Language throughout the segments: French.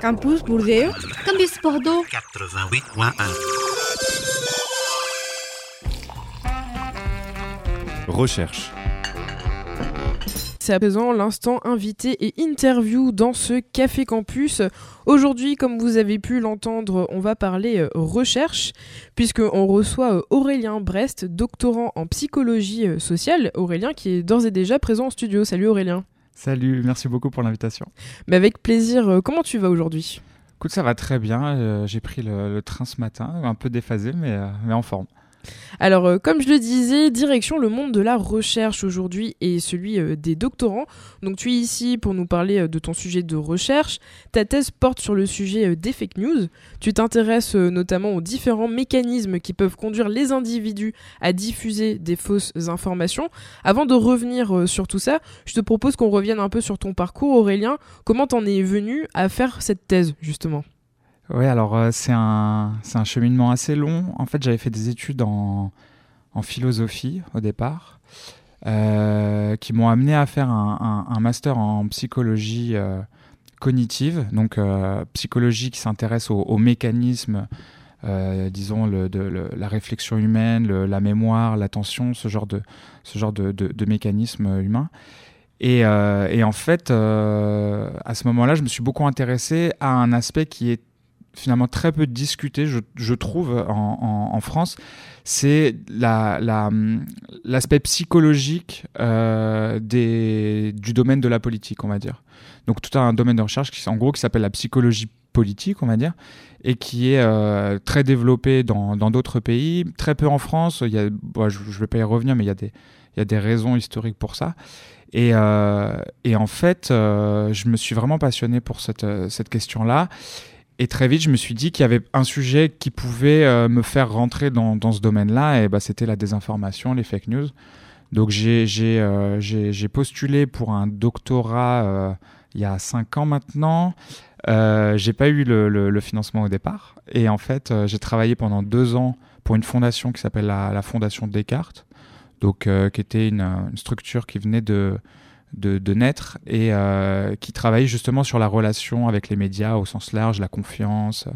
Campus Bordeaux. Campus Bordeaux. 88.1. Recherche. C'est à présent l'instant invité et interview dans ce Café Campus. Aujourd'hui, comme vous avez pu l'entendre, on va parler euh, recherche, puisqu'on reçoit euh, Aurélien Brest, doctorant en psychologie euh, sociale. Aurélien qui est d'ores et déjà présent en studio. Salut Aurélien. Salut, merci beaucoup pour l'invitation. Mais avec plaisir, comment tu vas aujourd'hui? Écoute, ça va très bien. J'ai pris le, le, train ce matin, un peu déphasé, mais, mais en forme. Alors, euh, comme je le disais, direction le monde de la recherche aujourd'hui et celui euh, des doctorants. Donc, tu es ici pour nous parler euh, de ton sujet de recherche. Ta thèse porte sur le sujet des fake news. Tu t'intéresses notamment aux différents mécanismes qui peuvent conduire les individus à diffuser des fausses informations. Avant de revenir sur tout ça, je te propose qu'on revienne un peu sur ton parcours, Aurélien. Comment t'en es venu à faire cette thèse, justement? Oui, alors euh, c'est un, un, cheminement assez long. En fait, j'avais fait des études en, philosophie au départ, euh, qui m'ont amené à faire un, master en psychologie euh, cognitive, donc psychologie qui s'intéresse aux, mécanismes, disons, de la réflexion humaine, la mémoire, l'attention, ce genre de, ce genre de, de mécanismes humains. Et, et, en fait, à ce moment-là, je me suis beaucoup intéressé à un aspect qui est finalement très peu discuté, je, trouve, en, France, c'est l'aspect la, psychologique euh, du domaine de la politique, on va dire. Donc tout un domaine de recherche qui, en gros, qui s'appelle la psychologie politique, on va dire, et qui est euh, très développé dans d'autres pays, très peu en France. Il y a, je ne vais pas y revenir, mais il y, a des, raisons historiques pour ça. Et, euh, en fait, je me suis vraiment passionné pour cette question-là. Et très vite, je me suis dit qu'il y avait un sujet qui pouvait euh, me faire rentrer dans, ce domaine-là, et bah, c'était la désinformation, les fake news. Donc j'ai euh, postulé pour un doctorat euh, il y a cinq ans maintenant. J'ai pas eu le, financement au départ, et en fait, j'ai travaillé pendant deux ans pour une fondation qui s'appelle la, Fondation Descartes, donc qui était une structure qui venait de de, naître et euh, qui travaille justement sur la relation avec les médias au sens large, la confiance,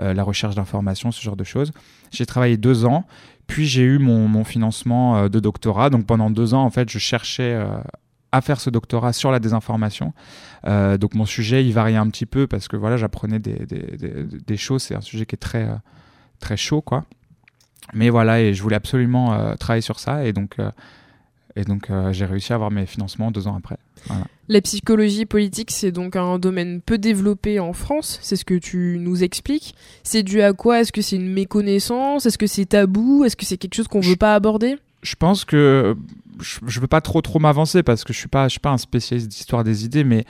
euh, la recherche d'informations, ce genre de choses. J'ai travaillé deux ans, puis j'ai eu mon, financement euh, de doctorat. Donc pendant deux ans, en fait, je cherchais à faire ce doctorat sur la désinformation. donc mon sujet, il variait un petit peu parce que voilà, j'apprenais des, des, choses. C'est un sujet qui est très, très chaud, quoi. Mais voilà, et je voulais absolument travailler sur ça. Et donc, et donc, euh, j'ai réussi à avoir mes financements deux ans après. La psychologie politique, c'est donc un domaine peu développé en France, c'est ce que tu nous expliques. C'est dû à quoi? Est-ce que c'est une méconnaissance? Est-ce que c'est tabou? Est-ce que c'est quelque chose qu'on ne veut pas aborder? Je pense que je ne veux pas trop trop m'avancer parce que je ne suis, pas, je suis pas un spécialiste d'histoire des idées, mais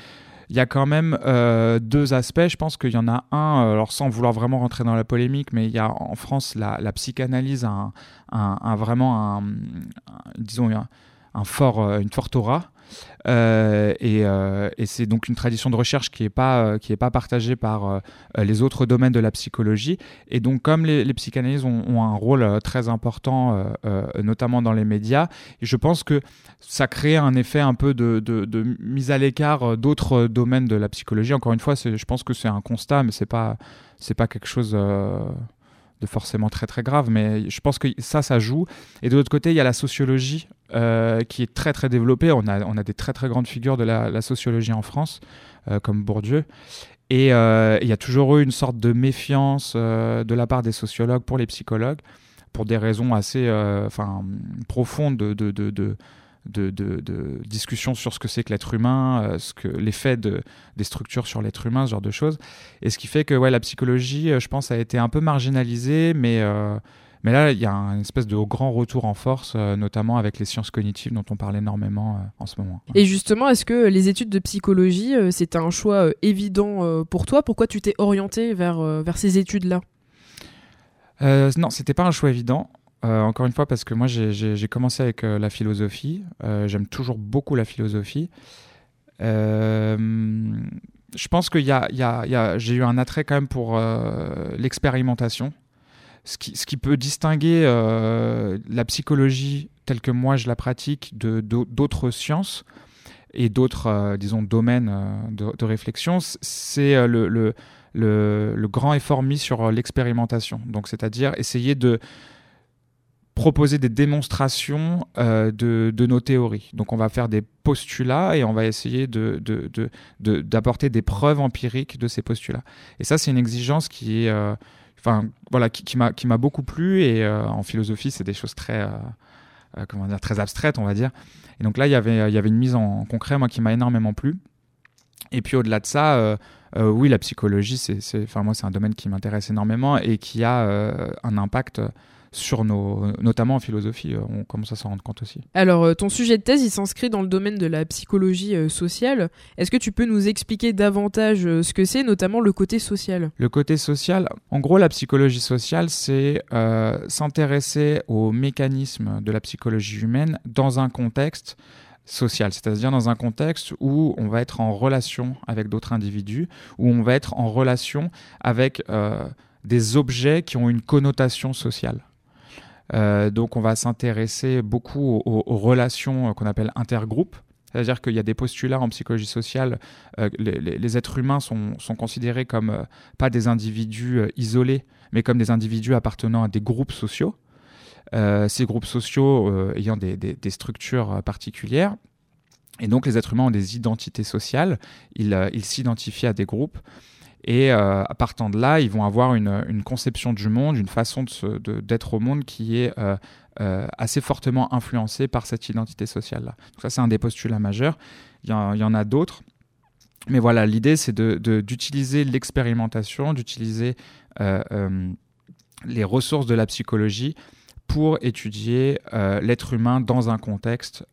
il y a quand même euh, deux aspects. Je pense qu'il y en a un, euh, alors sans vouloir vraiment rentrer dans la polémique, mais il y a en France la, la psychanalyse a un, un, vraiment un, disons, un fort, euh, une forte aura. Euh, euh, et, c'est donc une tradition de recherche qui n'est pas, est pas partagée par les autres domaines de la psychologie. Et donc, comme les, les psychanalystes ont, un rôle très important, notamment dans les médias, et je pense que ça crée un effet un peu de, de, mise à l'écart d'autres domaines de la psychologie. Encore une fois, je pense que c'est un constat, mais c'est pas, c'est pas quelque chose de forcément très très grave, mais je pense que ça, ça joue. Et de l'autre côté, il y a la sociologie euh, qui est très très développée. On a, on a des très très grandes figures de la, sociologie en France, euh, comme Bourdieu. Et euh, il y a toujours eu une sorte de méfiance de la part des sociologues pour les psychologues, pour des raisons assez profondes de, de, de de, de, discussion sur ce que c'est que l'être humain, euh, ce que l'effet de, des structures sur l'être humain, ce genre de choses. Et ce qui fait que ouais, la psychologie, euh, je pense, a été un peu marginalisée, mais, euh, mais là, il y a un espèce de grand retour en force, notamment avec les sciences cognitives dont on parle énormément en ce moment. Et justement, est-ce que les études de psychologie, c'était un choix évident pour toi? Pourquoi tu t'es orienté vers, vers ces études-là? Non, c'était pas un choix évident. Euh, encore une fois, parce que moi, j'ai commencé avec euh, la philosophie. Euh, j'aime toujours beaucoup la philosophie. je pense que j'ai eu un attrait quand même pour l'expérimentation. Ce qui, peut distinguer la psychologie telle que moi je la pratique de d'autres sciences, et d'autres, disons, domaines de, réflexion, c'est le, le, le, grand effort mis sur l'expérimentation. Donc, c'est-à-dire essayer de proposer des démonstrations euh, de, nos théories. Donc on va faire des postulats et on va essayer d'apporter de, des preuves empiriques de ces postulats. Et ça, c'est une exigence qui est... Euh, enfin, voilà, qui, qui m'a beaucoup plu et euh, en philosophie, c'est des choses très... comment dire, très abstraites, on va dire. Et donc là, y il y avait une mise en concret, moi, qui m'a énormément plu. Et puis au-delà de ça, oui, la psychologie, c'est, enfin moi, c'est un domaine qui m'intéresse énormément et qui a un impact sur nos, notamment en philosophie, euh, on commence à s'en rendre compte aussi. Alors, euh, ton sujet de thèse, il s'inscrit dans le domaine de la psychologie euh, sociale. Est-ce que tu peux nous expliquer davantage ce que c'est, notamment le côté social? Le côté social, en gros, la psychologie sociale, c'est s'intéresser aux mécanismes de la psychologie humaine dans un contexte social, c'est-à-dire dans un contexte où on va être en relation avec d'autres individus, où on va être en relation avec des objets qui ont une connotation sociale. Euh, donc on va s'intéresser beaucoup aux, relations euh, qu'on appelle intergroupes. C'est-à-dire qu'il y a des postulats en psychologie sociale, euh, les, êtres humains sont, considérés comme pas des individus isolés, mais comme des individus appartenant à des groupes sociaux. ces groupes sociaux ayant des, structures particulières. Et donc les êtres humains ont des identités sociales, ils s'identifient à des groupes. Et euh, à partant de là, ils vont avoir une, conception du monde, une façon d'être au monde qui est euh, euh, assez fortement influencée par cette identité sociale-là. ça, c'est un des postulats majeurs. Il y, en, a d'autres. Mais voilà, l'idée, c'est d'utiliser l'expérimentation, d'utiliser les ressources de la psychologie pour étudier l'être humain dans un contexte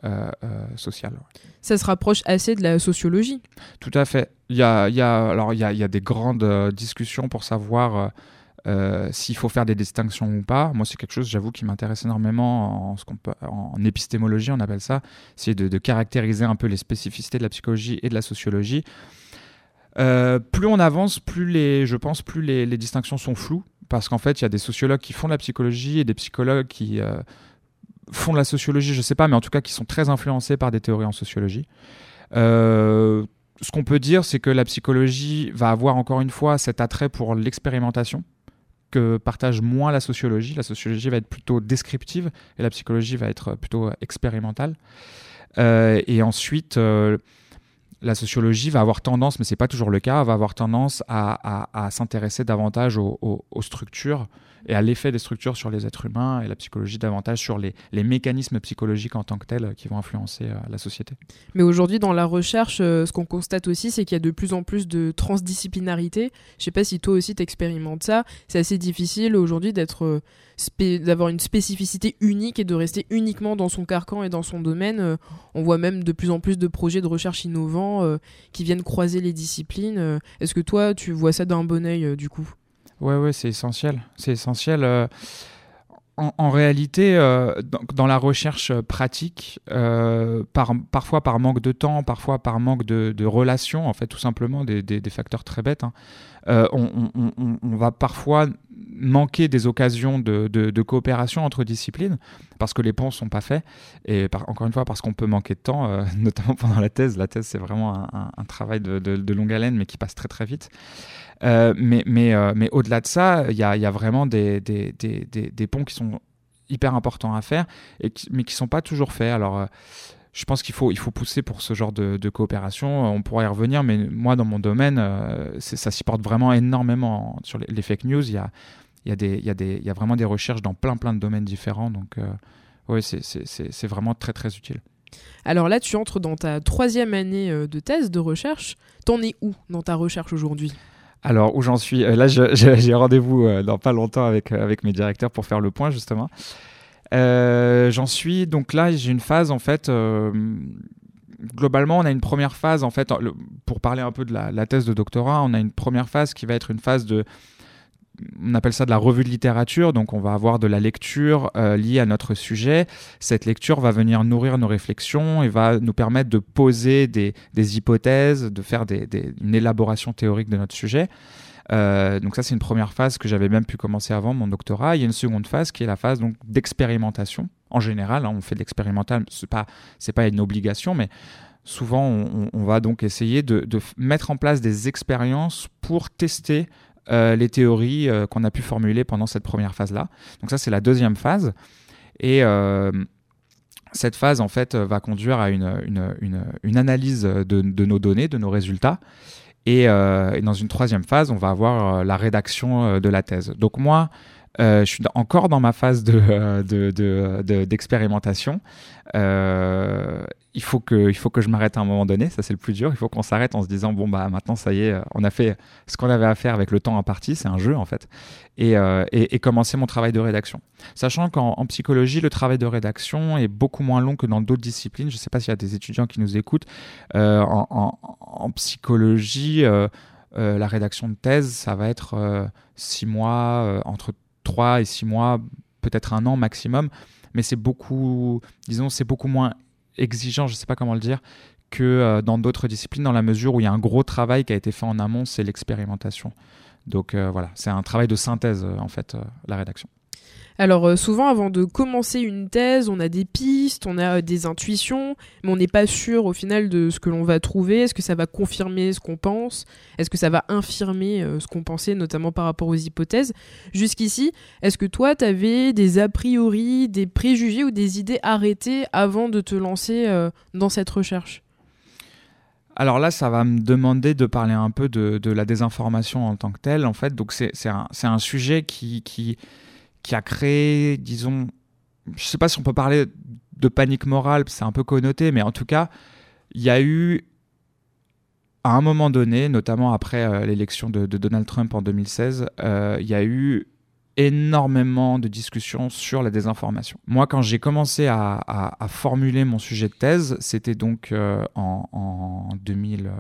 social. Ça se rapproche assez de la sociologie. Tout à fait. Il y a, alors il y a, des grandes euh, discussions pour savoir euh, euh, s'il faut faire des distinctions ou pas. Moi, c'est quelque chose, j'avoue, qui m'intéresse énormément en, ce peut, en, épistémologie, on appelle ça. C'est de, caractériser un peu les spécificités de la psychologie et de la sociologie. plus on avance, plus les, je pense, plus les, distinctions sont floues, parce qu'en fait, il y a des sociologues qui font de la psychologie et des psychologues qui font de la sociologie, je ne sais pas, mais en tout cas qui sont très influencés par des théories en sociologie. Euh, ce qu'on peut dire, c'est que la psychologie va avoir encore une fois cet attrait pour l'expérimentation que partage moins la sociologie. La sociologie va être plutôt descriptive et la psychologie va être plutôt expérimentale. Euh, et ensuite, euh, la sociologie va avoir tendance, mais ce n'est pas toujours le cas, va avoir tendance à, s'intéresser davantage aux, structures et à l'effet des structures sur les êtres humains et la psychologie davantage sur les, mécanismes psychologiques en tant que tels qui vont influencer euh, la société. Mais aujourd'hui, dans la recherche, euh, ce qu'on constate aussi, c'est qu'il y a de plus en plus de transdisciplinarité. Je sais pas si toi aussi t'expérimentes ça. C'est assez difficile aujourd'hui d'être euh, d'avoir une spécificité unique et de rester uniquement dans son carcan et dans son domaine. on voit même de plus en plus de projets de recherche innovants qui viennent croiser les disciplines. Est-ce que toi, tu vois ça d'un bon oeil du coup? Ouais, ouais, c'est essentiel. C'est essentiel. Euh, en, réalité, euh, dans, la recherche pratique, euh, par, parfois par manque de temps, parfois par manque de, relations, en fait, tout simplement, des, facteurs très bêtes, hein, on, va parfois manquer des occasions de, coopération entre disciplines parce que les ponts sont pas faits et encore une fois parce qu'on peut manquer de temps, notamment pendant la thèse. La thèse, c'est vraiment un, un travail de, longue haleine, mais qui passe très très vite. Euh, mais mais, euh, mais au-delà de ça, il y a, vraiment des, des, des, des, ponts qui sont hyper importants à faire, et mais qui ne sont pas toujours faits. Alors, euh, je pense qu'il faut, il faut pousser pour ce genre de, coopération. On pourra y revenir, mais moi, dans mon domaine, ça s'y porte vraiment énormément. Sur les, fake news, il y a, y, a y, y a vraiment des recherches dans plein, plein de domaines différents. Donc, oui, c'est vraiment très, très utile. Alors là, tu entres dans ta troisième année de thèse de recherche. T'en es où dans ta recherche aujourd'hui? Alors, où j'en suis euh, Là, j'ai rendez-vous euh, dans pas longtemps avec, euh, avec mes directeurs pour faire le point, justement. j'en suis, donc là, j'ai une phase, en fait, globalement, on a une première phase, en fait, pour parler un peu de la, thèse de doctorat, on a une première phase qui va être une phase de on appelle ça de la revue de littérature, donc on va avoir de la lecture euh, liée à notre sujet. Cette lecture va venir nourrir nos réflexions et va nous permettre de poser des, hypothèses, de faire une élaboration théorique de notre sujet. Euh, donc ça c'est une première phase que j'avais même pu commencer avant mon doctorat. Il y a une seconde phase qui est la phase d'expérimentation. En général, hein, on fait de l'expérimental, c'est pas pas une obligation, mais souvent on, va donc essayer de, mettre en place des expériences pour tester les théories qu'on a pu formuler pendant cette première phase-là. Donc ça, c'est la deuxième phase. Et cette phase, en fait, va conduire à une, une, analyse de, nos données, de nos résultats. Et, et, dans une troisième phase, on va avoir la rédaction de la thèse. Donc moi, euh, je suis encore dans ma phase d'expérimentation. De, de, euh, il, faut que, il faut que je m'arrête à un moment donné, ça c'est le plus dur. Il faut qu'on s'arrête en se disant bon, bah maintenant ça y est, on a fait ce qu'on avait à faire avec le temps imparti, c'est un jeu en fait, et, euh, et, commencer mon travail de rédaction. Sachant qu'en psychologie, le travail de rédaction est beaucoup moins long que dans d'autres disciplines. Je ne sais pas s'il y a des étudiants qui nous écoutent. En, en, en, psychologie, la rédaction de thèse, ça va être six mois, entre 3 et 6 mois, peut-être un an maximum, mais c'est beaucoup, disons, c'est beaucoup moins exigeant, je ne sais pas comment le dire, que euh, dans d'autres disciplines, dans la mesure où il y a un gros travail qui a été fait en amont, c'est l'expérimentation. Donc euh, voilà, c'est un travail de synthèse, euh, en fait, la rédaction. Alors euh, souvent avant de commencer une thèse, on a des pistes, on a euh, des intuitions, mais on n'est pas sûr au final de ce que l'on va trouver. Est-ce que ça va confirmer ce qu'on pense? Est-ce que ça va infirmer euh, ce qu'on pensait, notamment par rapport aux hypothèses? Jusqu'ici, est-ce que toi, tu avais des a priori, des préjugés ou des idées arrêtées avant de te lancer dans cette recherche? Alors là, ça va me demander de parler un peu de, la désinformation en tant que telle, en fait. Donc c'est un, sujet qui, qui a créé, disons, je ne sais pas si on peut parler de panique morale, c'est un peu connoté, mais en tout cas, il y a eu, à un moment donné, notamment après euh, l'élection de, Donald Trump en 2016, euh, il y a eu énormément de discussions sur la désinformation. Moi, quand j'ai commencé à, formuler mon sujet de thèse, c'était donc euh, en, en, 2000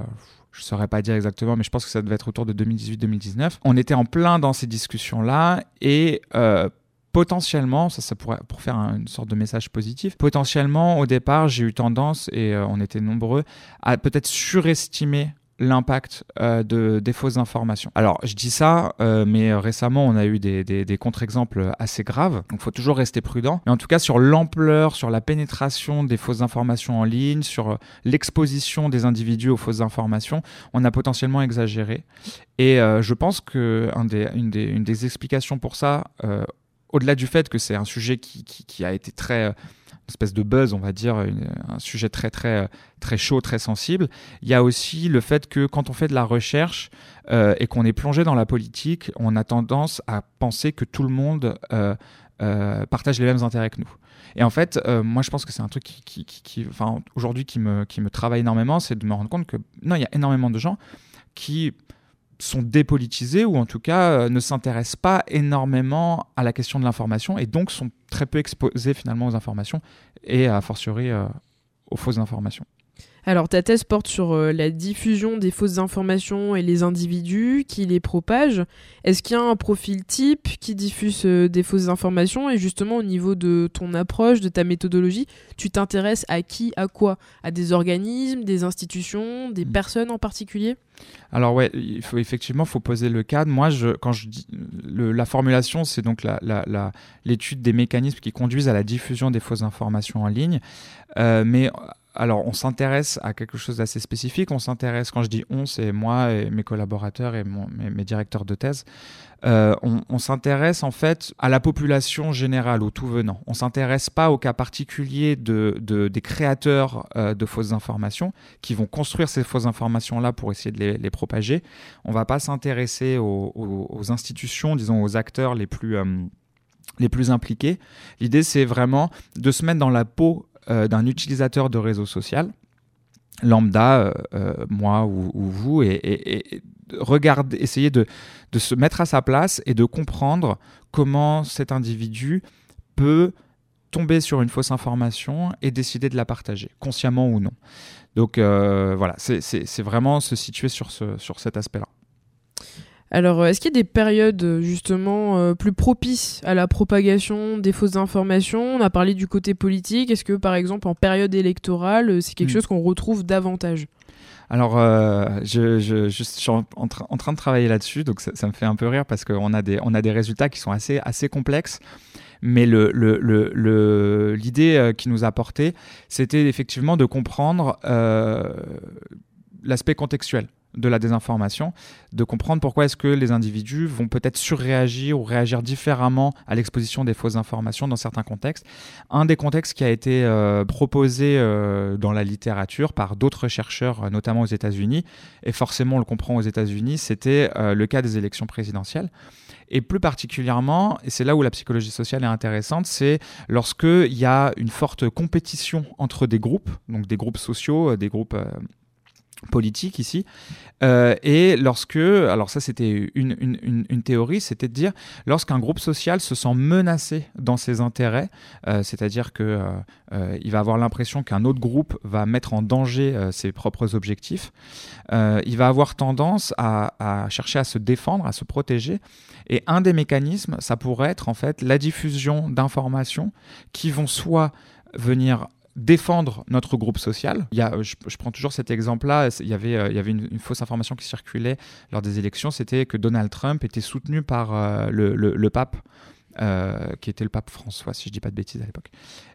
je ne saurais pas dire exactement, mais je pense que ça devait être autour de 2018-2019. On était en plein dans ces discussions-là et euh, potentiellement, ça, ça pourrait pour faire une sorte de message positif. Potentiellement, au départ, j'ai eu tendance et euh, on était nombreux à peut-être surestimer l'impact euh, de, des fausses informations. Alors, je dis ça, euh, mais récemment, on a eu des, contre-exemples assez graves, donc il faut toujours rester prudent. Mais en tout cas, sur l'ampleur, sur la pénétration des fausses informations en ligne, sur l'exposition des individus aux fausses informations, on a potentiellement exagéré. Et euh, je pense que un des, explications pour ça, au-delà du fait que c'est un sujet qui a été très espèce de buzz, on va dire, un sujet très très très chaud, très sensible. Il y a aussi le fait que quand on fait de la recherche euh, et qu'on est plongé dans la politique, on a tendance à penser que tout le monde euh, euh, partage les mêmes intérêts que nous. Et en fait, moi, je pense que c'est un truc qui, qui, qui enfin, aujourd'hui, qui me, qui me travaille énormément, c'est de me rendre compte que non, il y a énormément de gens qui sont dépolitisés ou en tout cas euh, ne s'intéressent pas énormément à la question de l'information et donc sont très peu exposés finalement aux informations et a fortiori euh, aux fausses informations. Alors ta thèse porte sur euh, la diffusion des fausses informations et les individus qui les propagent. Est-ce qu'il y a un profil type qui diffuse euh, des fausses informations? Et justement au niveau de ton approche, de ta méthodologie, tu t'intéresses à qui, à quoi? À des organismes, des institutions, des mm. personnes en particulier? Alors ouais, il faut effectivement faut poser le cadre. Moi, je, quand je dis la formulation, c'est donc l'étude des mécanismes qui conduisent à la diffusion des fausses informations en ligne. Euh, mais alors, on s'intéresse à quelque chose d'assez spécifique. On s'intéresse, quand je dis on, c'est moi et mes collaborateurs et mes, directeurs de thèse. Euh, on, s'intéresse en fait à la population générale, au tout venant. On s'intéresse pas au cas particulier de, des créateurs euh, de fausses informations qui vont construire ces fausses informations-là pour essayer de les, propager. On va pas s'intéresser aux, institutions, disons aux acteurs les plus... Euh, les plus impliqués. L'idée, c'est vraiment de se mettre dans la peau d'un utilisateur de réseau social, lambda, euh, euh, moi ou, vous, et, essayer de, se mettre à sa place et de comprendre comment cet individu peut tomber sur une fausse information et décider de la partager, consciemment ou non. Donc voilà, c'est vraiment se situer sur cet aspect-là. Alors, euh, est-ce qu'il y a des périodes euh, justement euh, plus propices à la propagation des fausses informations? On a parlé du côté politique. Est-ce que, par exemple, en période électorale, c'est quelque hmm. chose qu'on retrouve davantage? Alors, je, suis en, train de travailler là-dessus, donc ça, me fait un peu rire parce qu'on a des, on a des résultats qui sont assez, assez complexes. Mais l'idée le, le, le, qui nous a porté, c'était effectivement de comprendre l'aspect contextuel de la désinformation, de comprendre pourquoi est-ce que les individus vont peut-être surréagir ou réagir différemment à l'exposition des fausses informations dans certains contextes. Un des contextes qui a été euh, proposé euh, dans la littérature par d'autres chercheurs, euh, notamment aux États-Unis, et forcément on le comprend aux États-Unis, c'était le cas des élections présidentielles. Et plus particulièrement, et c'est là où la psychologie sociale est intéressante, c'est lorsqu'il y a une forte compétition entre des groupes, donc des groupes sociaux, des groupes politique ici. Euh, et lorsque, alors ça c'était une, une, théorie, c'était de dire lorsqu'un groupe social se sent menacé dans ses intérêts, euh, c'est-à-dire que euh, il va avoir l'impression qu'un autre groupe va mettre en danger ses propres objectifs, il va avoir tendance à, à, chercher à se défendre, à se protéger. Et un des mécanismes, ça pourrait être en fait la diffusion d'informations qui vont soit venir défendre notre groupe social. Il y a, je, prends toujours cet exemple-là. Il y avait, euh, il y avait une, fausse information qui circulait lors des élections. C'était que Donald Trump était soutenu par euh, le, pape. Euh, qui était le pape François, si je dis pas de bêtises à l'époque.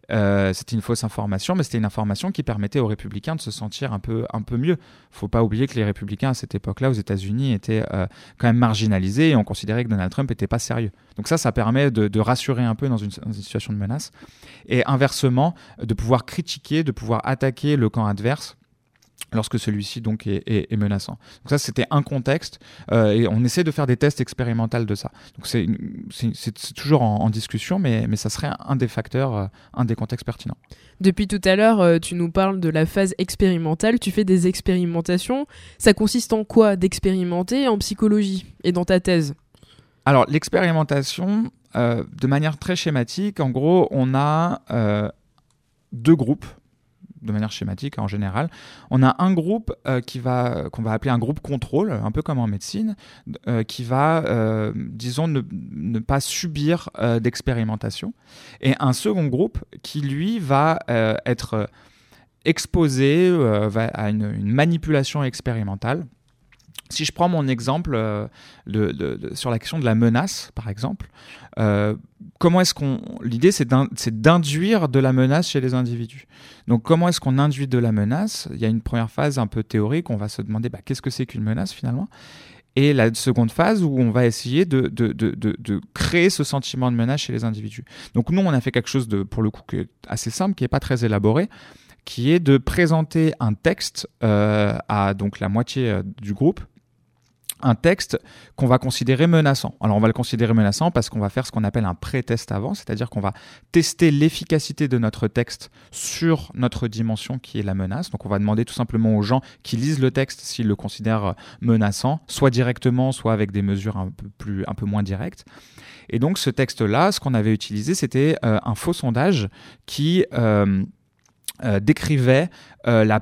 C'était une fausse information, mais c'était une information qui permettait aux républicains de se sentir un peu, un peu mieux. faut pas oublier que les républicains à cette époque-là, aux États-Unis, étaient quand même marginalisés et on considérait que Donald Trump n'était pas sérieux. Donc ça, ça permet de, rassurer un peu dans une, situation de menace. Et inversement, de pouvoir critiquer, de pouvoir attaquer le camp adverse lorsque celui-ci donc est, menaçant. Donc ça, c'était un contexte, euh, et on essaie de faire des tests expérimentaux de ça. Donc c'est toujours en, discussion, mais, mais ça serait un des facteurs, euh, un des contextes pertinents. Depuis tout à l'heure, euh, tu nous parles de la phase expérimentale, tu fais des expérimentations. Ça consiste en quoi d'expérimenter en psychologie et dans ta thèse? Alors, l'expérimentation, de manière très schématique, en gros, on a deux groupes de manière schématique en général. On a un groupe euh, qu'on va appeler un groupe contrôle, un peu comme en médecine, qui va, disons, ne, pas subir d'expérimentation, et un second groupe qui lui va être exposé à une, manipulation expérimentale. Si je prends mon exemple euh, sur la question de la menace, par exemple, euh, comment est-ce qu'on. L'idée, c'est d'induire de la menace chez les individus. Donc, comment est-ce qu'on induit de la menace? Il y a une première phase un peu théorique, on va se demander bah, qu'est-ce que c'est qu'une menace finalement? Et la seconde phase où on va essayer de, créer ce sentiment de menace chez les individus. Donc nous, on a fait quelque chose de, pour le coup, assez simple, qui n'est pas très élaboré, qui est de présenter un texte euh, à donc la moitié du groupe un texte qu'on va considérer menaçant. Alors on va le considérer menaçant parce qu'on va faire ce qu'on appelle un pré-test avant, c'est-à-dire qu'on va tester l'efficacité de notre texte sur notre dimension qui est la menace. Donc on va demander tout simplement aux gens qui lisent le texte s'ils le considèrent menaçant, soit directement, soit avec des mesures un peu, plus, un peu moins directes. Et donc ce texte-là, ce qu'on avait utilisé, c'était euh, un faux sondage qui euh, euh, décrivait la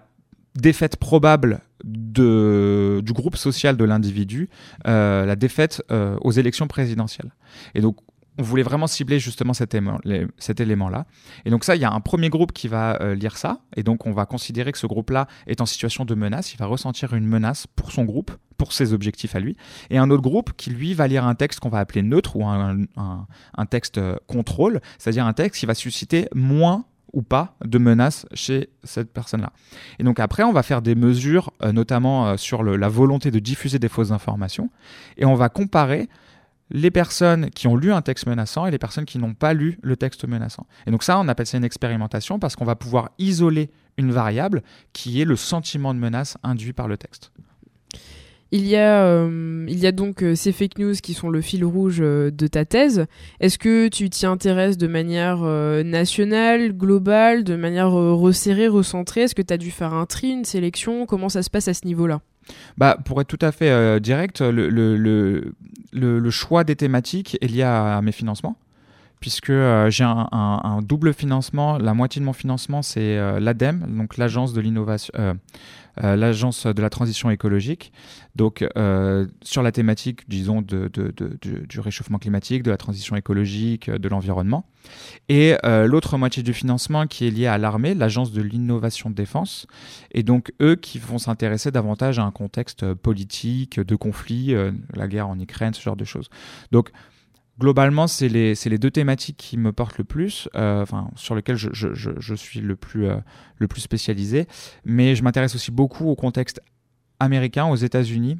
défaite probable de, du groupe social de l'individu, euh, la défaite euh, aux élections présidentielles. Et donc, on voulait vraiment cibler justement cet, élément-là. Et donc ça, il y a un premier groupe qui va euh, lire ça, et donc on va considérer que ce groupe-là est en situation de menace, il va ressentir une menace pour son groupe, pour ses objectifs à lui, et un autre groupe qui, lui, va lire un texte qu'on va appeler neutre ou un, un texte contrôle, c'est-à-dire un texte qui va susciter moins ou pas de menaces chez cette personne-là. Et donc après, on va faire des mesures, euh, notamment euh, sur la volonté de diffuser des fausses informations, et on va comparer les personnes qui ont lu un texte menaçant et les personnes qui n'ont pas lu le texte menaçant. Et donc ça, on appelle ça une expérimentation parce qu'on va pouvoir isoler une variable qui est le sentiment de menace induit par le texte. Il y a, euh, il y a donc euh, ces fake news qui sont le fil rouge euh, de ta thèse. Est-ce que tu t'y intéresses de manière nationale, globale, de manière resserrée, recentrée? Est-ce que tu as dû faire un tri, une sélection? Comment ça se passe à ce niveau-là? Bah, pour être tout à fait direct, le, le, choix des thématiques est lié à, mes financements puisque j'ai un, double financement. La moitié de mon financement, c'est l'ADEME, donc l'agence de l'innovation, euh, l'agence de la transition écologique, donc euh, sur la thématique, disons, de, du réchauffement climatique, de la transition écologique, de l'environnement. Et euh, l'autre moitié du financement qui est lié à l'armée, l'agence de l'innovation de défense, et donc eux qui vont s'intéresser davantage à un contexte politique, de conflit, la guerre en Ukraine, ce genre de choses. Donc globalement, c'est les, deux thématiques qui me portent le plus, euh, sur lesquelles je, suis le plus, euh, le plus spécialisé. Mais je m'intéresse aussi beaucoup au contexte américain, aux États-Unis,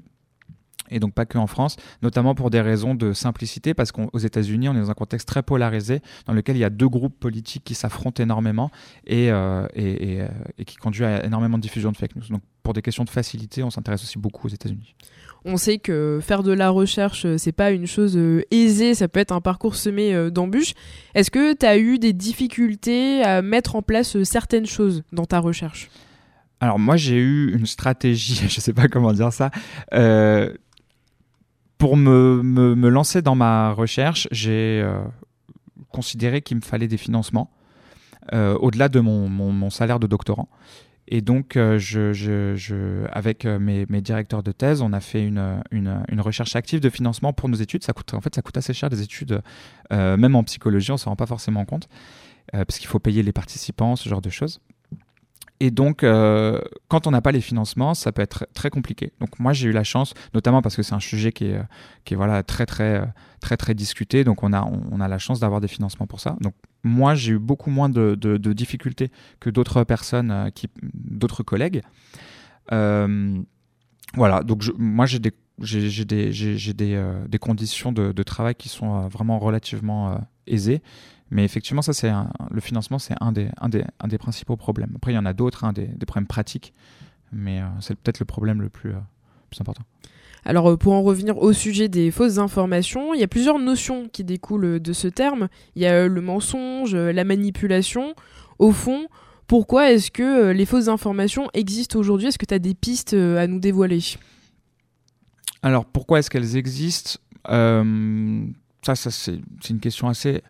et donc pas que en France, notamment pour des raisons de simplicité, parce qu'aux États-Unis, on est dans un contexte très polarisé, dans lequel il y a deux groupes politiques qui s'affrontent énormément et, euh, et, qui conduit à énormément de diffusion de fake news. Donc pour des questions de facilité, on s'intéresse aussi beaucoup aux États-Unis. On sait que faire de la recherche, euh, c'est pas une chose euh, aisée, ça peut être un parcours semé euh, d'embûches. Est-ce que tu as eu des difficultés à mettre en place certaines choses dans ta recherche? Alors moi j'ai eu une stratégie, je sais pas comment dire ça. pour me, me, me, lancer dans ma recherche, j'ai considéré qu'il me fallait des financements au-delà de mon, mon, mon, salaire de doctorant. Et donc, euh, avec euh, mes, directeurs de thèse, on a fait une, recherche active de financement pour nos études. En fait, ça coûte assez cher des études, euh, même en psychologie, on ne s'en rend pas forcément compte, parce qu'il faut payer les participants, ce genre de choses. Et donc, euh, quand on n'a pas les financements, ça peut être très compliqué. Donc, moi, j'ai eu la chance, notamment parce que c'est un sujet qui est, qui est voilà, très, très, très, très discuté. Donc, on a, on, a la chance d'avoir des financements pour ça. Donc, moi, j'ai eu beaucoup moins de, difficultés que d'autres personnes, euh, qui, d'autres collègues. Euh, voilà. Donc, moi, j'ai des, j'ai, des, des, des, conditions de, travail qui sont vraiment relativement aisées. Mais effectivement, ça, c'est le financement, c'est un des, un, des, un des principaux problèmes. Après, il y en a d'autres, hein, des, des, problèmes pratiques, mais euh, c'est peut-être le problème le plus, euh, plus important. Alors, euh, pour en revenir au sujet des fausses informations, il y a plusieurs notions qui découlent de ce terme. Il y a le mensonge, la manipulation. Au fond, pourquoi est-ce que les fausses informations existent aujourd'hui? Est-ce que tu as des pistes à nous dévoiler? Alors, pourquoi est-ce qu'elles existent? Ça, ça c'est une question assez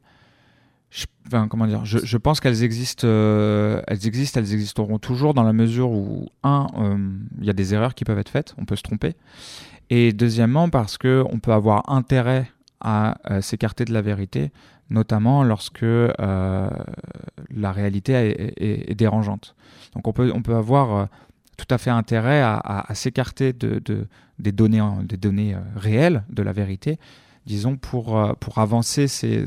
je, comment dire, je, pense qu'elles existent, euh, elles existent, elles existeront toujours dans la mesure où, un, euh, il y a des erreurs qui peuvent être faites, on peut se tromper, et deuxièmement parce que on peut avoir intérêt à euh, s'écarter de la vérité, notamment lorsque la réalité est, dérangeante. Donc on peut, on peut avoir tout à fait intérêt à, s'écarter de, de, des données, des données réelles de la vérité, disons pour, pour avancer ces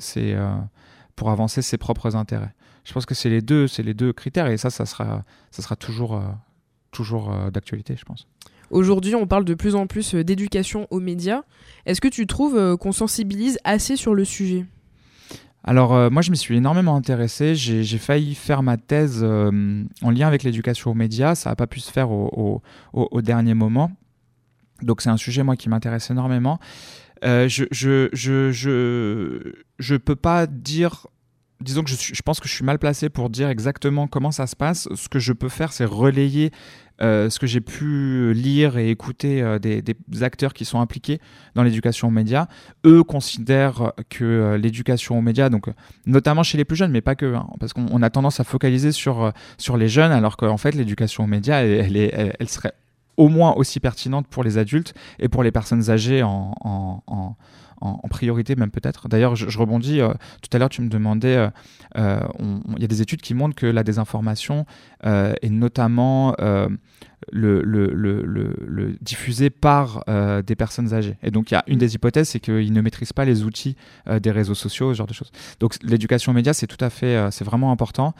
pour avancer ses propres intérêts. Je pense que c'est les deux, c'est les deux critères et ça, ça sera, ça sera toujours, euh, toujours euh, d'actualité, je pense. Aujourd'hui, on parle de plus en plus euh, d'éducation aux médias. Est-ce que tu trouves qu'on sensibilise assez sur le sujet? Alors moi je me suis énormément intéressé, j'ai failli faire ma thèse en lien avec l'éducation aux médias, ça n'a pas pu se faire au, au, au dernier moment. Donc c'est un sujet moi qui m'intéresse énormément. Euh, je, je, peux pas dire disons que je, pense que je suis mal placé pour dire exactement comment ça se passe. Ce que je peux faire, c'est relayer euh, ce que j'ai pu lire et écouter euh, des, acteurs qui sont impliqués dans l'éducation aux médias. Eux considèrent que l'éducation aux médias, donc notamment chez les plus jeunes, mais pas que, hein, parce qu'on a tendance à focaliser sur, les jeunes, alors qu'en fait l'éducation aux médias, elle serait au moins aussi pertinente pour les adultes et pour les personnes âgées en, priorité même peut-être. D'ailleurs, je, rebondis, euh, tout à l'heure tu me demandais, euh, euh il y a des études qui montrent que la désinformation euh, est notamment le, le, le, le, diffusé par des personnes âgées. Et donc il y a une des hypothèses, c'est qu'ils ne maîtrisent pas les outils des réseaux sociaux, ce genre de choses. Donc l'éducation aux médias, c'est tout à fait, c'est vraiment important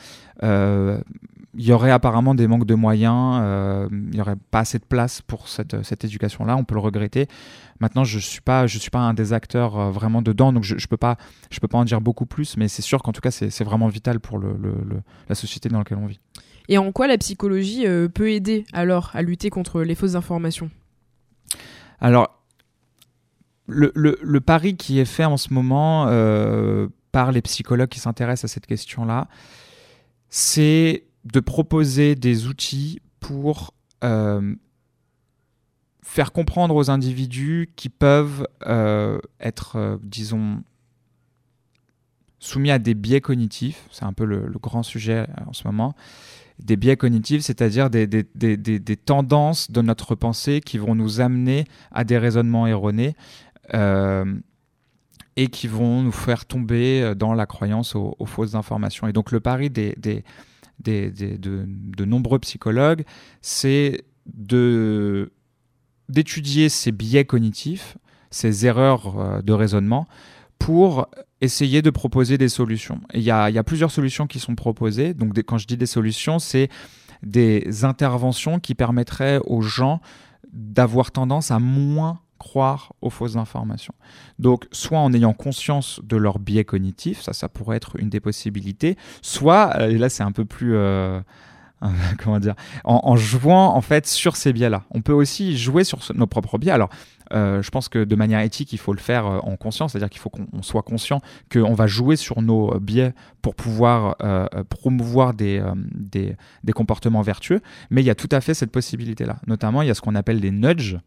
il y aurait apparemment des manques de moyens, euh, il n'y aurait pas assez de place pour cette, cette éducation-là, on peut le regretter. Maintenant, je ne suis, pas, je suis pas un des acteurs euh, vraiment dedans, donc je ne peux, pas, je peux pas en dire beaucoup plus, mais c'est sûr qu'en tout cas, c'est vraiment vital pour le, le, la société dans laquelle on vit. Et en quoi la psychologie euh, peut aider alors à lutter contre les fausses informations? Alors, le, le, pari qui est fait en ce moment par les psychologues qui s'intéressent à cette question-là, c'est de proposer des outils pour euh, faire comprendre aux individus qui peuvent euh, être, euh, disons, soumis à des biais cognitifs, c'est un peu le, grand sujet en ce moment, des biais cognitifs, c'est-à-dire des, des, des, des, tendances de notre pensée qui vont nous amener à des raisonnements erronés et qui vont nous faire tomber dans la croyance aux, fausses informations. Et donc le pari des, de, de, nombreux psychologues, c'est de d'étudier ces biais cognitifs, ces erreurs euh, de raisonnement, pour essayer de proposer des solutions. Il y a, y a, plusieurs solutions qui sont proposées. Donc quand je dis des solutions, c'est des interventions qui permettraient aux gens d'avoir tendance à moins croire aux fausses informations. Donc, soit en ayant conscience de leur biais cognitif, ça, ça pourrait être une des possibilités, soit, euh, et là c'est un peu plus... Euh, comment dire, en, jouant en fait sur ces biais-là. On peut aussi jouer sur nos propres biais. Alors, euh, je pense que de manière éthique, il faut le faire en conscience, c'est-à-dire qu'il faut qu'on soit conscient qu'on va jouer sur nos biais pour pouvoir promouvoir des, des, des, comportements vertueux. Mais il y a tout à fait cette possibilité-là. Notamment, il y a ce qu'on appelle des nudges.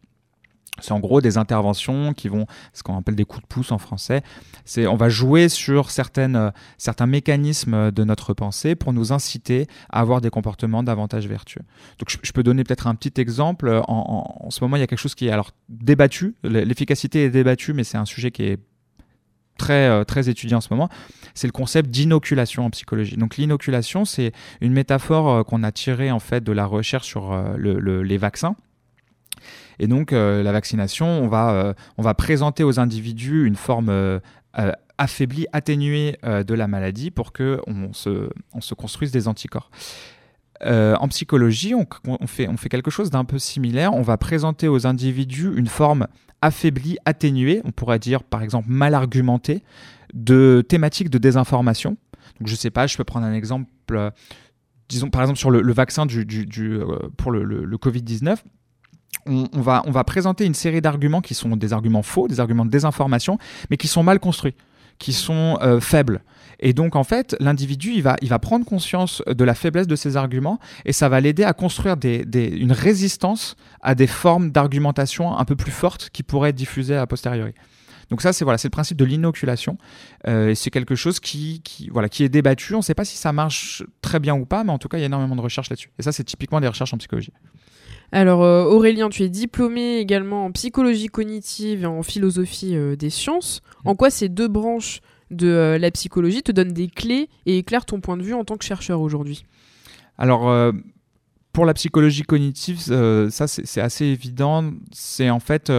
C'est en gros des interventions qui vont, ce qu'on appelle des coups de pouce en français. C'est, on va jouer sur certaines, euh, certains mécanismes de notre pensée pour nous inciter à avoir des comportements davantage vertueux. Donc, je, peux donner peut-être un petit exemple. En, ce moment, il y a quelque chose qui est alors débattu. L'efficacité est débattue, mais c'est un sujet qui est très, euh, très étudié en ce moment, c'est le concept d'inoculation en psychologie. Donc l'inoculation, c'est une métaphore euh, qu'on a tirée en fait de la recherche sur les vaccins. Et donc, euh, la vaccination, on va, euh, on va présenter aux individus une forme euh, affaiblie, atténuée de la maladie pour qu'on se, on se construise des anticorps. en psychologie, on, fait, on fait quelque chose d'un peu similaire. On va présenter aux individus une forme affaiblie, atténuée, on pourrait dire par exemple mal argumentée, de thématiques de désinformation. Donc je sais pas, je peux prendre un exemple, disons par exemple sur le, vaccin du, du, pour le, le Covid-19 on, va, présenter une série d'arguments qui sont des arguments faux, des arguments de désinformation, mais qui sont mal construits, qui sont euh, faibles. Et donc, en fait, l'individu, il va, prendre conscience de la faiblesse de ces arguments et ça va l'aider à construire une résistance à des formes d'argumentation un peu plus fortes qui pourraient être diffusées a posteriori. Donc ça, c'est voilà, le principe de l'inoculation. Euh, c'est quelque chose qui, qui, voilà, qui est débattu. On ne sait pas si ça marche très bien ou pas, mais en tout cas, il y a énormément de recherches là-dessus. Et ça, c'est typiquement des recherches en psychologie. Alors euh, Aurélien, tu es diplômé également en psychologie cognitive et en philosophie euh, des sciences. En quoi ces deux branches de euh, la psychologie te donnent des clés et éclairent ton point de vue en tant que chercheur aujourd'hui? Alors pour la psychologie cognitive, ça c'est assez évident. C'est en fait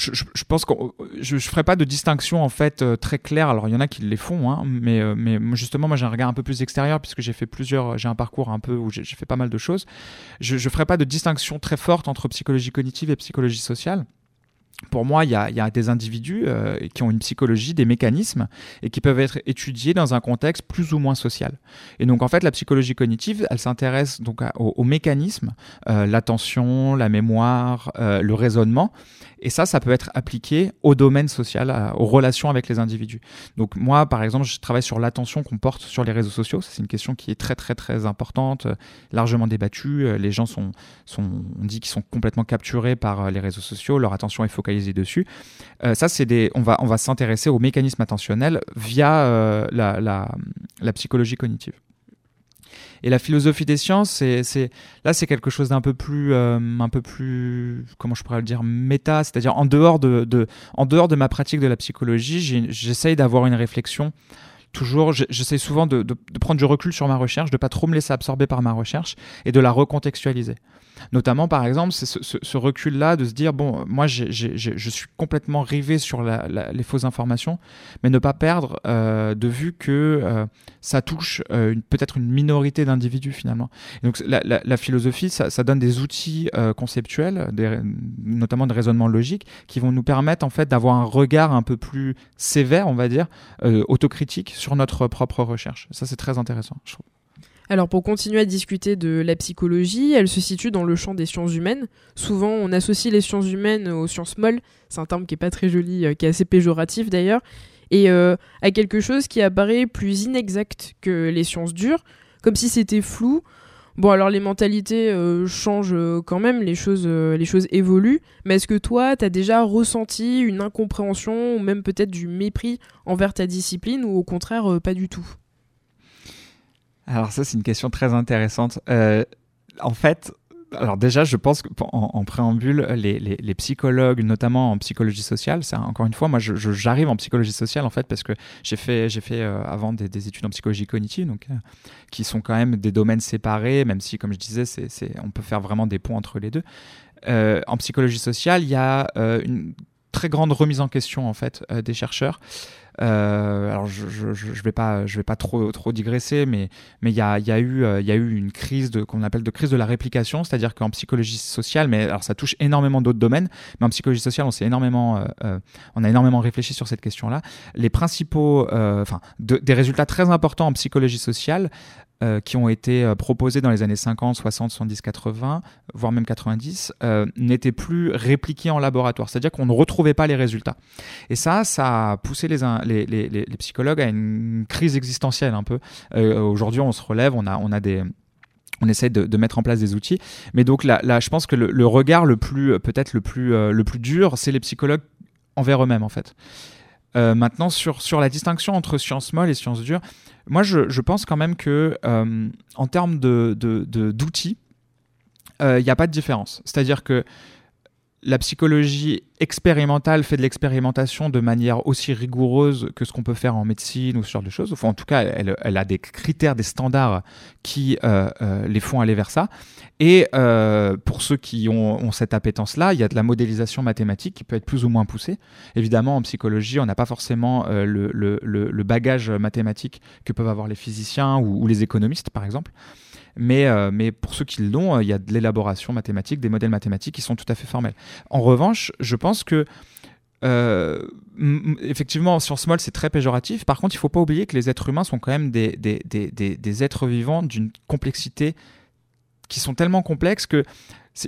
je, pense que je ne ferai pas de distinction en fait euh, très claire. Alors il y en a qui les font, hein, mais, euh, mais justement moi j'ai un regard un peu plus extérieur puisque j'ai fait plusieurs, j'ai un parcours un peu où j'ai fait pas mal de choses. Je ne ferai pas de distinction très forte entre psychologie cognitive et psychologie sociale pour moi, il y, a, des individus euh, qui ont une psychologie, des mécanismes, et qui peuvent être étudiés dans un contexte plus ou moins social. Et donc, en fait, la psychologie cognitive, elle s'intéresse donc aux, mécanismes, l'attention, la mémoire, le raisonnement, et ça, ça peut être appliqué au domaine social, aux relations avec les individus. Donc moi, par exemple, je travaille sur l'attention qu'on porte sur les réseaux sociaux. C'est une question qui est très très très importante, euh, largement débattue. Euh, les gens sont, sont on dit qu'ils sont complètement capturés par euh, les réseaux sociaux. Leur attention est focalisée dessus. ça, c'est des, on va on va s'intéresser aux mécanismes attentionnels via la, la psychologie cognitive. Et la philosophie des sciences, c'est, là, c'est quelque chose d'un peu plus, euh, un peu plus, comment je pourrais le dire, méta, c'est-à-dire en dehors de, de, en dehors de ma pratique de la psychologie, j'essaye d'avoir une réflexion toujours, j'essaie souvent de, de, prendre du recul sur ma recherche, de pas trop me laisser absorber par ma recherche et de la recontextualiser. Notamment, par exemple, c'est ce, recul-là de se dire, bon, moi, je suis complètement rivé sur les fausses informations, mais ne pas perdre euh, de vue que euh, ça touche euh, peut-être une minorité d'individus finalement. donc, la, philosophie, ça, donne des outils conceptuels, notamment de raisonnement logique, qui vont nous permettre en fait d'avoir un regard un peu plus sévère, on va dire, autocritique sur notre propre recherche. Ça, c'est très intéressant, je trouve. Alors pour continuer à discuter de la psychologie, elle se situe dans le champ des sciences humaines. Souvent on associe les sciences humaines aux sciences molles, c'est un terme qui est pas très joli, euh, qui est assez péjoratif d'ailleurs, et euh, à quelque chose qui apparaît plus inexact que les sciences dures, comme si c'était flou. Bon alors les mentalités euh, changent quand même, les choses, les choses évoluent, mais est-ce que toi tu as déjà ressenti une incompréhension ou même peut-être du mépris envers ta discipline ou au contraire pas du tout? Alors ça, c'est une question très intéressante. Euh, en fait, alors déjà, je pense qu'en en, préambule, les, les, psychologues, notamment en psychologie sociale, c'est encore une fois, moi, j'arrive en psychologie sociale en fait parce que j'ai fait, fait euh, avant des, études en psychologie cognitive, donc euh, qui sont quand même des domaines séparés, même si, comme je disais, c'est, on peut faire vraiment des ponts entre les deux. en psychologie sociale, il y a une très grande remise en question en fait des chercheurs. Euh, alors je, je, je, vais pas je vais pas trop trop digresser, mais mais il y a, y a eu il y a eu une crise de qu'on appelle de crise de la réplication, c'est-à-dire qu'en psychologie sociale, mais alors ça touche énormément d'autres domaines, mais en psychologie sociale on s'est énormément on a énormément réfléchi sur cette question-là. Les principaux enfin des résultats très importants en psychologie sociale euh, qui ont été euh, proposés dans les années 50, 60, 70, 80, voire même 90, euh, n'étaient plus répliqués en laboratoire. C'est-à-dire qu'on ne retrouvait pas les résultats. Et ça, ça a poussé les, psychologues à une crise existentielle un peu. Aujourd'hui, on se relève, on a, on a des on essaie de, mettre en place des outils. Mais donc là, je pense que le, regard le plus, peut-être le plus, le plus dur, c'est les psychologues envers eux-mêmes en fait. Euh, maintenant, sur, sur la distinction entre sciences molles et sciences dures, moi je, pense quand même que euh, en termes d'outils, de, de, il euh, n'y a pas de différence. C'est-à-dire que la psychologie expérimentale fait de l'expérimentation de manière aussi rigoureuse que ce qu'on peut faire en médecine ou ce genre de choses. En tout cas, elle, a des critères, des standards qui euh, euh, les font aller vers ça. Et euh, pour ceux qui ont, cette appétence-là, il y a de la modélisation mathématique qui peut être plus ou moins poussée. Évidemment, en psychologie, on n'a pas forcément le, bagage mathématique que peuvent avoir les physiciens ou les économistes, par exemple. Mais, euh, mais pour ceux qui l'ont, euh, il y a de l'élaboration mathématique, des modèles mathématiques qui sont tout à fait formels. En revanche, je pense que euh, effectivement, science molle, c'est très péjoratif. Par contre, il ne faut pas oublier que les êtres humains sont quand même des, des, des, des êtres vivants d'une complexité qui sont tellement complexes que est,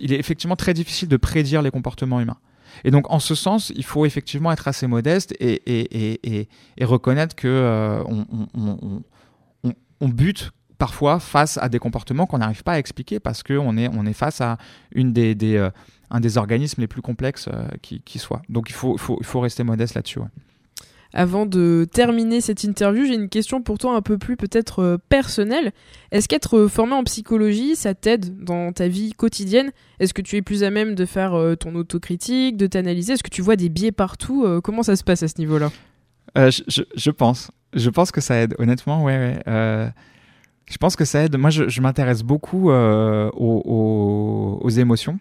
il est effectivement très difficile de prédire les comportements humains. Et donc, en ce sens, il faut effectivement être assez modeste et, et, et, et reconnaître que on, on, on, bute parfois face à des comportements qu'on n'arrive pas à expliquer parce qu'on est, on est face à une des, des euh, un des organismes les plus complexes euh, qui, qui, soit. Donc il faut, faut, il faut rester modeste là-dessus. Avant de terminer cette interview, j'ai une question pour toi un peu plus peut-être euh, personnelle. Est-ce qu'être formé en psychologie, ça t'aide dans ta vie quotidienne? Est-ce que tu es plus à même de faire ton autocritique, de t'analyser? Est-ce que tu vois des biais partout Comment ça se passe à ce niveau-là? Je, je, pense. Je pense que ça aide, honnêtement, ouais. ouais. Je pense que ça aide. Moi, je, m'intéresse beaucoup euh, aux, émotions.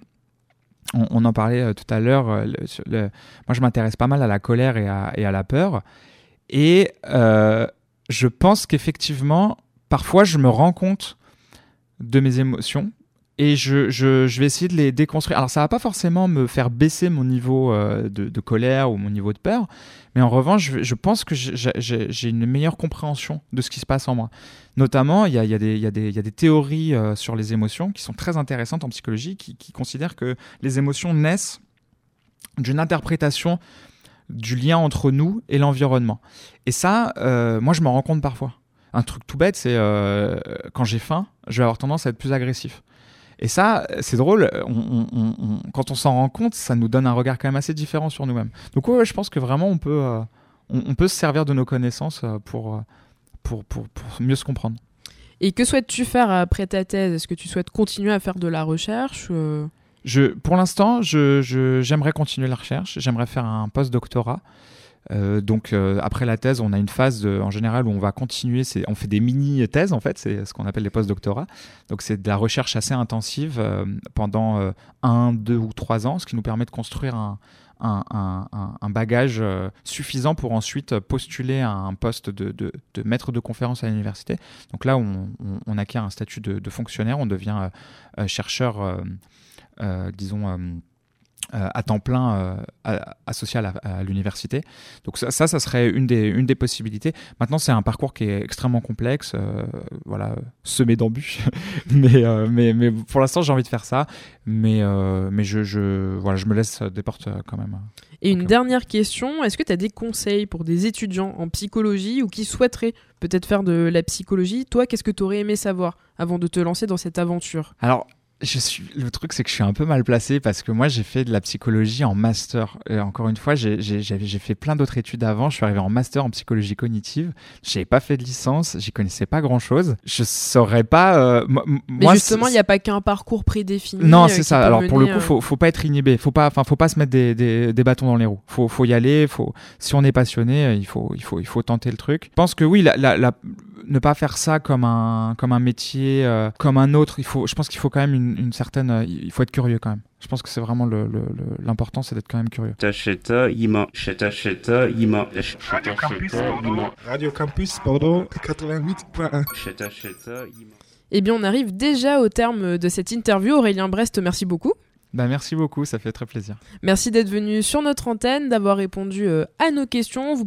On, en parlait euh, tout à l'heure. Euh, moi, je m'intéresse pas mal à la colère et à, la peur. Et je pense qu'effectivement, parfois, je me rends compte de mes émotions et je, vais essayer de les déconstruire. Alors ça va pas forcément me faire baisser mon niveau euh, de, colère ou mon niveau de peur, mais en revanche, je, pense que j'ai une meilleure compréhension de ce qui se passe en moi. Notamment, il y a, des théories euh, sur les émotions qui sont très intéressantes en psychologie, qui, qui considèrent que les émotions naissent d'une interprétation du lien entre nous et l'environnement. Et ça, euh, moi, je m'en rends compte parfois. Un truc tout bête, c'est quand j'ai faim, je vais avoir tendance à être plus agressif. Et ça, c'est drôle, quand on s'en rend compte, ça nous donne un regard quand même assez différent sur nous-mêmes. Donc ouais, je pense que vraiment on peut, euh, on, peut se servir de nos connaissances euh, pour, euh, pour, pour, pour mieux se comprendre. Et que souhaites-tu faire après ta thèse? Est-ce que tu souhaites continuer à faire de la recherche je, Pour l'instant, j'aimerais je, continuer la recherche. J'aimerais faire un post-doctorat. Euh, donc euh, après la thèse, on a une phase en général où on va continuer, on fait des mini-thèses en fait, c'est ce qu'on appelle les post-doctorats. Donc c'est de la recherche assez intensive euh, pendant un, deux ou trois ans, ce qui nous permet de construire un, bagage suffisant pour ensuite postuler à un poste de, maître de conférence à l'université. Donc là, on, on, acquiert un statut de, fonctionnaire, on devient chercheur, disons à temps plein euh, associé à, l'université. Donc ça, ça, serait une des, une des possibilités. Maintenant, c'est un parcours qui est extrêmement complexe, euh, voilà, semé d'embûches. mais, mais, mais pour l'instant, j'ai envie de faire ça. Mais, mais je, je, voilà, je me laisse des portes quand même. Et une dernière question, est-ce que tu as des conseils pour des étudiants en psychologie ou qui souhaiteraient peut-être faire de la psychologie? Toi, qu'est-ce que tu aurais aimé savoir avant de te lancer dans cette aventure? Alors, je suis le truc c'est que je suis un peu mal placé parce que moi j'ai fait de la psychologie en master. Et encore une fois j'ai fait plein d'autres études avant. Je suis arrivé en master en psychologie cognitive. J'avais pas fait de licence. J'y connaissais pas grand chose je saurais pas euh, mais justement il n'y a pas qu'un parcours prédéfini non euh, c'est ça. alors pour le coup euh, faut, faut pas être inhibé. Faut pas enfin faut pas se mettre des, des, des, bâtons dans les roues. Faut, faut y aller. Faut si on est passionné il faut il faut il faut tenter le truc. Je pense que oui la, la, la ne pas faire ça comme un, comme un métier, euh, comme un autre. Il faut, je pense qu'il faut quand même une, une certaine. euh, il faut être curieux quand même. Je pense que c'est vraiment le- le- le- l'important, c'est d'être quand même curieux. Radio Campus Bordeaux. Radio Campus Bordeaux 88.1. Sheta Sheta Yima. Eh bien, on arrive déjà au terme de cette interview. Aurélien Brest, merci beaucoup. Bah, merci beaucoup, ça fait très plaisir. Merci d'être venu sur notre antenne, d'avoir répondu euh, à nos questions. Vous